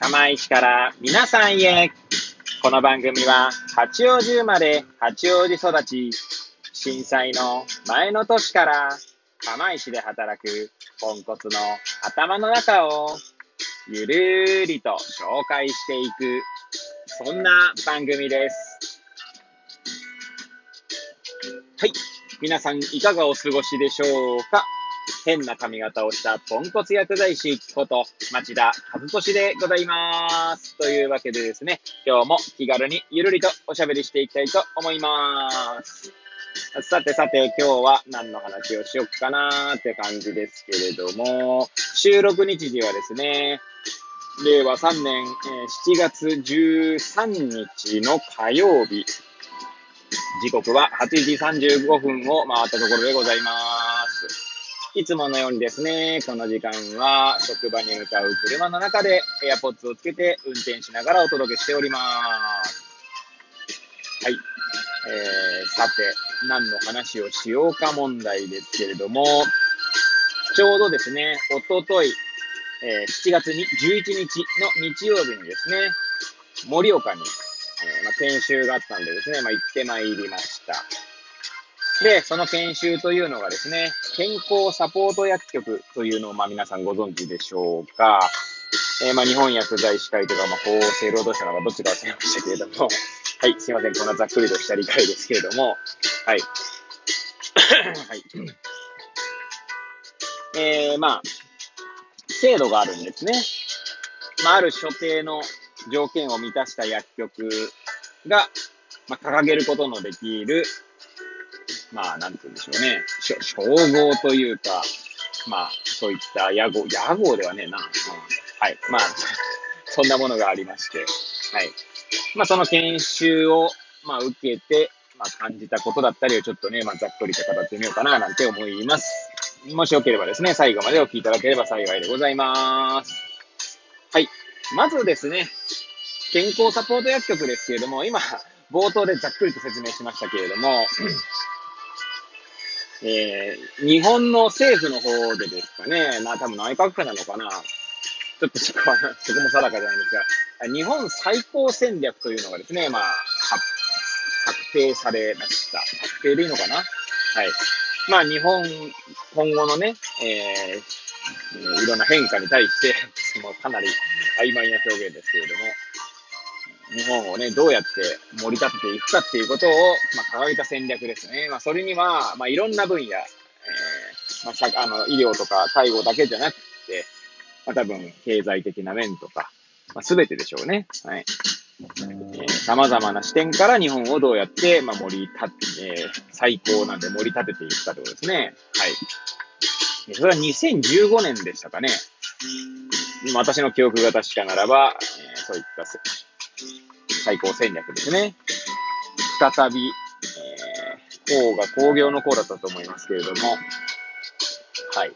釜石から皆さんへ。この番組は八王子生まれ、八王子育ち、震災の前の年から釜石で働くポンコツの頭の中をゆるりと紹介していく、そんな番組です。はい。皆さんいかがお過ごしでしょうか？変な髪型をしたポンコツ薬剤師こと町田和俊でございます。というわけでですね、今日も気軽にゆるりとおしゃべりしていきたいと思います。さてさて今日は何の話をしよっかなーって感じですけれども、収録日時はですね、令和3年、7月13日の火曜日、時刻は8時35分を回ったところでございます。いつものようにですね、この時間は職場に向かう車の中で AirPods をつけて運転しながらお届けしております。はい。えー、さて、何の話をしようか問題ですけれども、ちょうどですね、おととい、えー、7月に11日の日曜日にですね、盛岡に、えー、まあ、研修があったんでですね、まあ、行ってまいりました。で、その研修というのがですね、健康サポート薬局というのをまあ皆さんご存知でしょうか。えー、まあ日本薬剤師会とか、まあ厚生労働省なのかどっちか忘れましたけれども、はい、すいません、こんなざっくりとした理解ですけれども、はい。はい。えー、まあ、制度があるんですね。まあ、ある所定の条件を満たした薬局が、まあ、掲げることのできるまあ、なんて言うんでしょうね、称号というか、まあ、そういった屋号、屋号ではねえな、うん。はい。まあ、そんなものがありまして、はい。まあ、その研修を、まあ、受けて、まあ、感じたことだったりをちょっとね、まあ、ざっくりと語ってみようかな、なんて思います。もしよければですね、最後までお聞きいただければ幸いでございます。はい。まずですね、健康サポート薬局ですけれども、今、冒頭でざっくりと説明しましたけれども、えー、日本の政府の方でですかね、まあ多分内閣府なのかな。ちょっとそこは、そこも定かじゃないんですが、日本最高戦略というのがですね、まあ、策定されました。策定でいいのかな？はい。まあ日本、今後のね、えー、いろんな変化に対して、そのかなり曖昧な表現ですけれども、日本をね、どうやって盛り立てていくかっていうことを、まあ、掲げた戦略ですね。まあ、それには、まあ、いろんな分野、えー、まあ、あの、医療とか介護だけじゃなくて、まあ、多分、経済的な面とか、まあ、すべてでしょうね。はい。えー、様々な視点から日本をどうやって、まあ、盛り立て、えー、最高なんで盛り立てていくかということですね。はい。それは2015年でしたかね。私の記憶が確かならば、えー、そういった最高戦略ですね。再び、えー、が工業の項だったと思いますけれども、はい。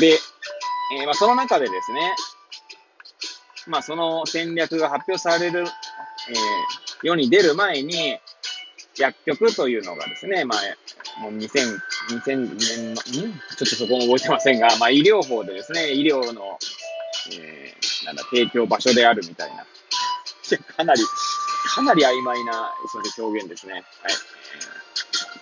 で、えー、まあ、その中でですね、まあ、その戦略が発表される、えー、世に出る前に、薬局というのがですね、まあ、もう2000、2000年の、んちょっとそこも覚えてませんが、まあ、医療法でですね、医療の、えー、なんだ、提供場所であるみたいな、かなり、かなり曖昧な、その表現ですね。はい。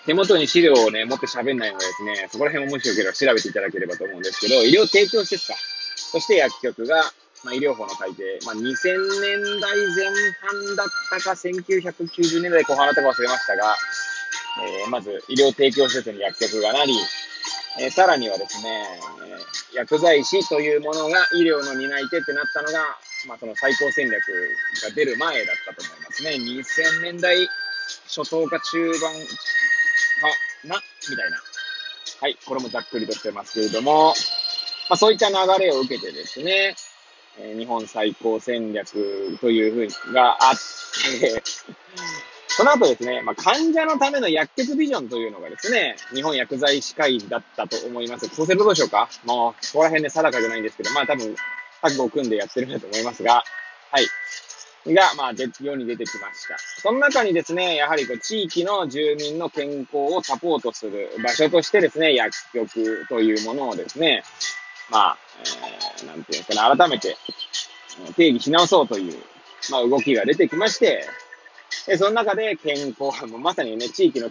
手元に資料をね、持って喋んないのですね、そこら辺をもしよければ調べていただければと思うんですけど、医療提供施設か。そして薬局が、まあ、医療法の改定、まあ、2000年代前半だったか、1990年代後半だったか忘れましたが、えー、まず医療提供施設に薬局がなり、えー、さらにはですね、えー、薬剤師というものが医療の担い手ってなったのが、まあ、その最高戦略が出る前だったと思いますね。2000年代初頭か中盤かな？みたいな。はい。これもざっくりとしてますけれども、まあ、そういった流れを受けてですね、えー、日本最高戦略というふうがあって、その後ですね、まあ、患者のための薬局ビジョンというのがですね、日本薬剤師会だったと思います。厚生労働省か？もう、そこら辺で定かじゃないんですけど、まあ多分、タッグを組んでやってるんだと思いますが、はい。が、まあ、世に出てきました。その中にですね、やはりこう地域の住民の健康をサポートする場所としてですね、薬局というものをですね、まあ、えー、なんていうんですかね、改めて定義し直そうという、まあ、動きが出てきまして、で、その中で健康、まさにね、地域の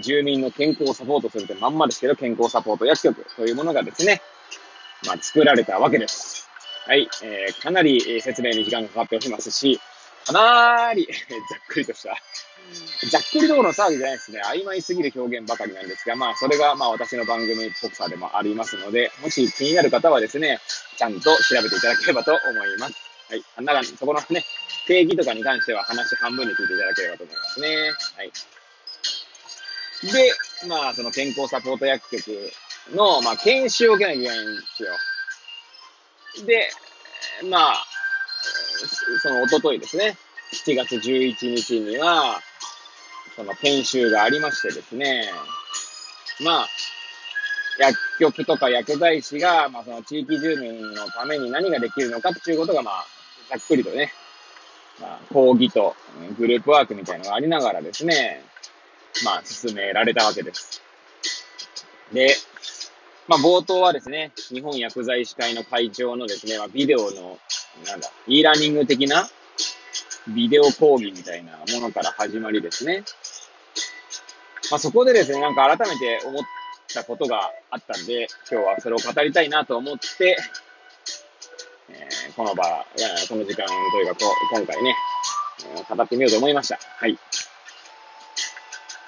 住民の健康をサポートするってまんまですけど、健康サポート薬局というものがですね、まあ、作られたわけです。はい、えー、かなり説明に時間がかかっておりますし、かなりざっくりとした、ざっくりどころの騒ぎじゃないですね。曖昧すぎる表現ばかりなんですが、まあ、それが、まあ、私の番組っぽさでもありますので、もし気になる方はですね、ちゃんと調べていただければと思います。はい。あんなら、そこのね、定義とかに関しては話半分に聞いていただければと思いますね。はい。で、まあ、その健康サポート薬局の、まあ、研修を受けなきゃいけないんですよ。で、まあ、その、おとといですね、7月11日には、その研修がありましてですね、まあ、薬局とか薬剤師が、まあ、その地域住民のために何ができるのかっていうことが、まあ、ざっくりとね、まあ、講義とグループワークみたいなのがありながらですね、まあ、進められたわけです。で、まあ、冒頭はですね、日本薬剤師会の会長のですね、まあ、ビデオの、なんだ、e ラーニング的なビデオ講義みたいなものから始まりですね。まあ、そこでですね、なんか改めて思ったことがあったんで、今日はそれを語りたいなと思って、えー、この場、この時間というか、今回ね、語ってみようと思いました。はい。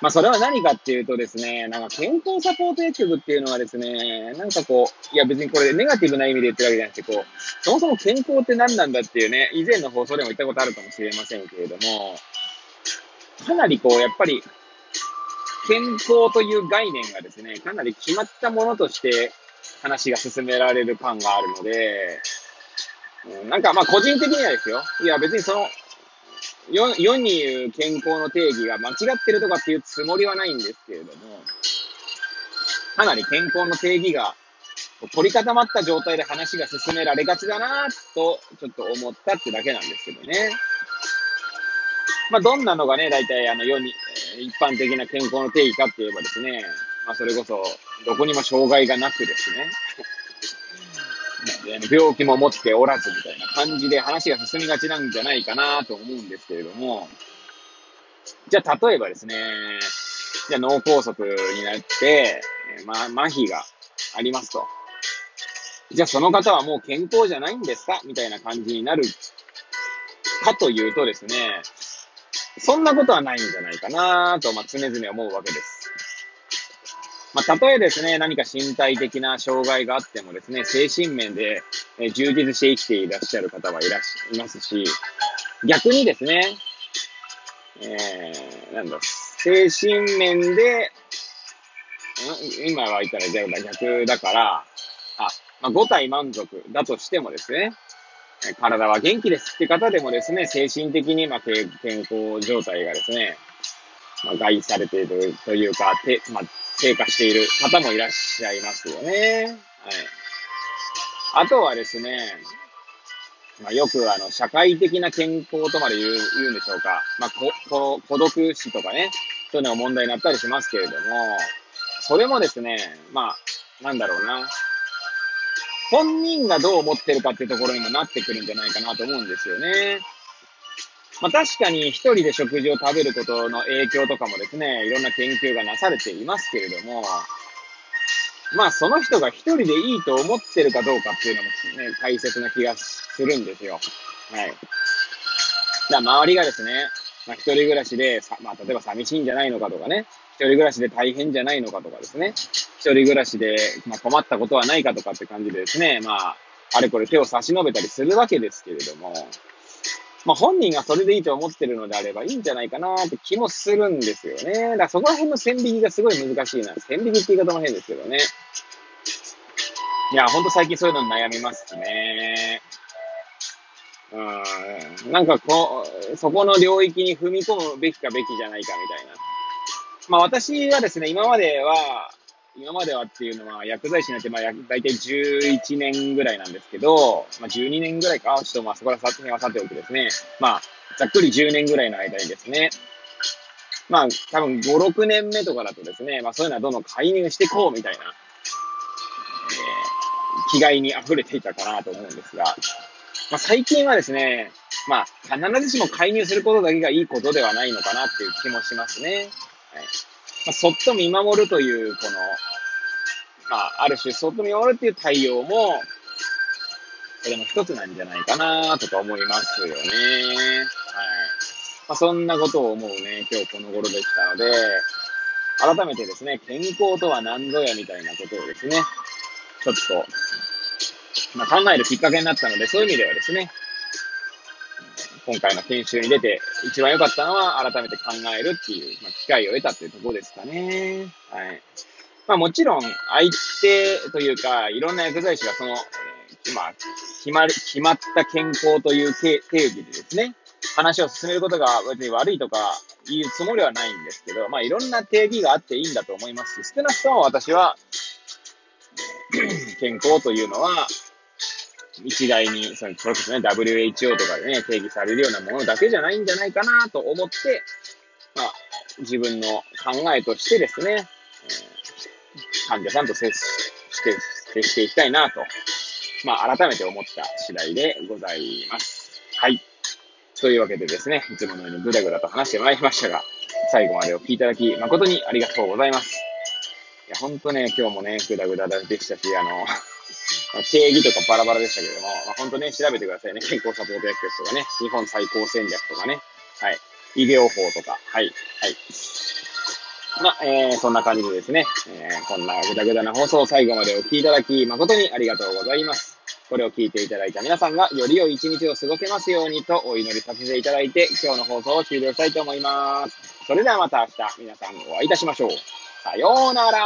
まあ、それは何かっていうとですね、なんか健康サポート薬局っていうのはですね、なんかこう、いや別にこれネガティブな意味で言ってるわけじゃなくて、こう、そもそも健康って何なんだっていうね、以前の放送でも言ったことあるかもしれませんけれども、かなりこう、やっぱり、健康という概念がですね、かなり決まったものとして話が進められる感があるので、なんかまあ個人的にはですよ。いや別にその、世世に言う健康の定義が間違ってるとかっていうつもりはないんですけれども、かなり健康の定義が取り固まった状態で話が進められがちだなと、ちょっと思ったってだけなんですけどね。まあ、どんなのがね、大体あの世に、一般的な健康の定義かって言えばですね、まあ、それこそ、どこにも障害がなくですね、病気も持っておらずみたいな感じで話が進みがちなんじゃないかなと思うんですけれども、じゃあ例えばですね、じゃあ脳梗塞になって、ま、麻痺がありますと。じゃあその方はもう健康じゃないんですか？みたいな感じになるかというとですね、そんなことはないんじゃないかなと、まあ、常々思うわけです。まあ、たとえですね、何か身体的な障害があってもですね、精神面で、え充実して生きていらっしゃる方はいらっしゃいますし、逆にですね、えー、なんだ、精神面で、今は言ったら逆だから、あ、まあ、5体満足だとしてもですね、体は元気ですって方でもですね、精神的にまあ健康状態がですね、まあ、害されているというか、てまあ、低下している方もいらっしゃいますよね。はい。あとはですね、まあ、よくあの、社会的な健康とまで言う言うんでしょうか。まあ、こ、こ孤独死とかね、そういうのが問題になったりしますけれども、それもですね、まあ、なんだろうな。本人がどう思ってるかっていうところにもなってくるんじゃないかなと思うんですよね。まあ、確かに一人で食事を食べることの影響とかもですね、いろんな研究がなされていますけれども、まあその人が一人でいいと思ってるかどうかっていうのもね、大切な気がするんですよ。はい。だ周りがですね、まあ一人暮らしでさ、まあ例えば寂しいんじゃないのかとかね、一人暮らしで大変じゃないのかとかですね、一人暮らしで、まあ、困ったことはないかとかって感じでですね、まあ、あれこれ手を差し伸べたりするわけですけれども、まあ本人がそれでいいと思ってるのであればいいんじゃないかなって気もするんですよね。だからそこら辺の線引きがすごい難しいな。線引きって言い方も変ですけどね。いや、ほんと最近そういうの悩みますね。うん。なんかこう、そこの領域に踏み込むべきかべきじゃないかみたいな。まあ私はですね、今までは、今まではっていうのは、薬剤師になって、まあ、大体11年ぐらいなんですけど、まあ、12年ぐらいか、ちょっとまあ、そこら辺はさておきですね。まあ、ざっくり10年ぐらいの間にですね、まあ、多分5、6年目とかだとですね、まあ、そういうのはどんどん介入していこうみたいな、えー、気概に溢れていたかなと思うんですが、まあ、最近はですね、まあ、必ずしも介入することだけがいいことではないのかなっていう気もしますね。はい。まあ、そっと見守るという、この、まあ、ある種、そっと見守るっていう対応も、それも一つなんじゃないかなとか思いますよね。はい。まあ、そんなことを思うね、今日この頃でしたので、改めてですね、健康とは何ぞやみたいなことをですね、ちょっと、まあ、考えるきっかけになったので、そういう意味ではですね、今回の研修に出て一番良かったのは改めて考えるっていう、まあ、機会を得たっていうところですかね。はい。まあもちろん相手というか、いろんな薬剤師がその、えー、まあ、決まり、決まった健康という定義でですね、話を進めることが別に悪いとか言うつもりはないんですけど、まあいろんな定義があっていいんだと思いますし、少なくとも私は、健康というのは、一概に、それこそね、WHO とかでね、定義されるようなものだけじゃないんじゃないかなと思って、まあ、自分の考えとしてですね、患者さんと接して、接していきたいなと、まあ、改めて思った次第でございます。はい。というわけでですね、いつものようにぐだぐだと話してまいりましたが、最後までお聞きいただき誠にありがとうございます。いや、ほんとね、今日もね、ぐだぐだでしたし、あの、定義とかバラバラでしたけども、まあ、本当ね、調べてくださいね。健康サポート薬局とかね、日本最高戦略とかね、はい。医療法とか、はい、はい。まあ、えー、そんな感じでですね、えー、こんなぐだぐだな放送を最後までお聴きいただき、誠にありがとうございます。これを聞いていただいた皆さんが、より良い一日を過ごせますようにとお祈りさせていただいて、今日の放送を終了したいと思います。それではまた明日、皆さんお会いいたしましょう。さようなら